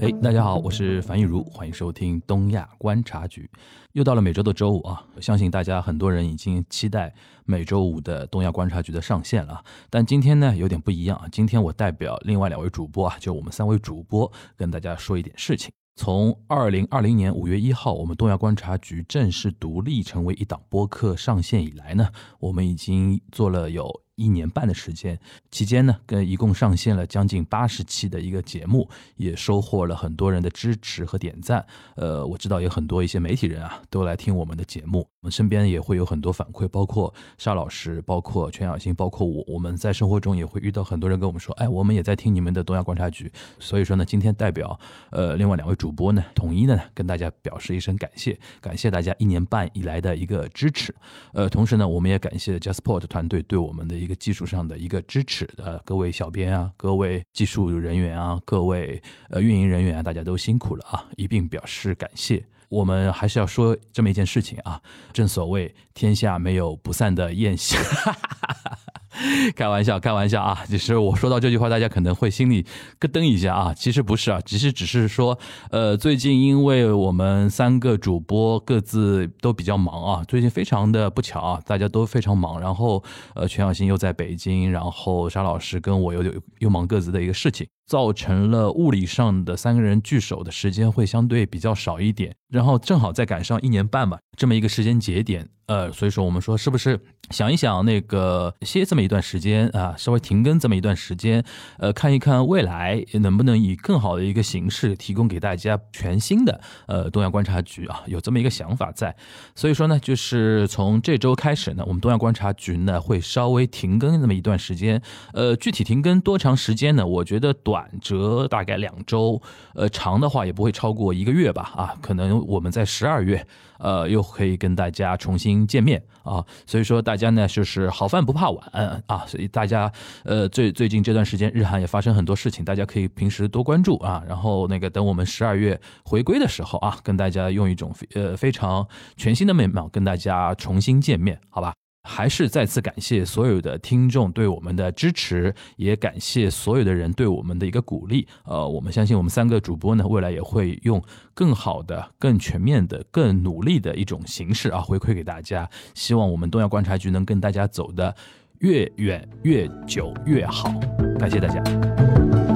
哎，大家好，我是樊玉茹，欢迎收听东亚观察局。又到了每周的周五啊，相信大家很多人已经期待每周五的东亚观察局的上线了。但今天呢有点不一样啊，今天我代表另外两位主播啊，就我们三位主播跟大家说一点事情。从二零二零年五月一号，我们东亚观察局正式独立成为一档播客上线以来呢，我们已经做了有。一年半的时间期间呢，跟一共上线了将近八十期的一个节目，也收获了很多人的支持和点赞。呃，我知道有很多一些媒体人啊，都来听我们的节目。我们身边也会有很多反馈，包括沙老师，包括全小新，包括我。我们在生活中也会遇到很多人跟我们说：“哎，我们也在听你们的东亚观察局。”所以说呢，今天代表呃另外两位主播呢，统一的呢跟大家表示一声感谢，感谢大家一年半以来的一个支持。呃，同时呢，我们也感谢 JustPort 团队对我们的一一个技术上的一个支持的各位小编啊，各位技术人员啊，各位呃运营人员啊，大家都辛苦了啊，一并表示感谢。我们还是要说这么一件事情啊，正所谓天下没有不散的宴席。开玩笑，开玩笑啊！其实我说到这句话，大家可能会心里咯噔一下啊。其实不是啊，其实只是说，呃，最近因为我们三个主播各自都比较忙啊，最近非常的不巧啊，大家都非常忙。然后，呃，全小新又在北京，然后沙老师跟我又又又忙各自的一个事情，造成了物理上的三个人聚首的时间会相对比较少一点。然后正好再赶上一年半吧，这么一个时间节点。呃，所以说我们说是不是想一想那个歇这么一段时间啊，稍微停更这么一段时间，呃，看一看未来能不能以更好的一个形式提供给大家全新的呃东亚观察局啊，有这么一个想法在。所以说呢，就是从这周开始呢，我们东亚观察局呢会稍微停更那么一段时间。呃，具体停更多长时间呢？我觉得短则大概两周，呃，长的话也不会超过一个月吧。啊，可能我们在十二月。呃，又可以跟大家重新见面啊，所以说大家呢就是好饭不怕晚啊，所以大家呃最最近这段时间日韩也发生很多事情，大家可以平时多关注啊，然后那个等我们十二月回归的时候啊，跟大家用一种呃非常全新的面貌跟大家重新见面，好吧？还是再次感谢所有的听众对我们的支持，也感谢所有的人对我们的一个鼓励。呃，我们相信我们三个主播呢，未来也会用更好的、更全面的、更努力的一种形式啊，回馈给大家。希望我们东亚观察局能跟大家走得越远、越久、越好。感谢大家。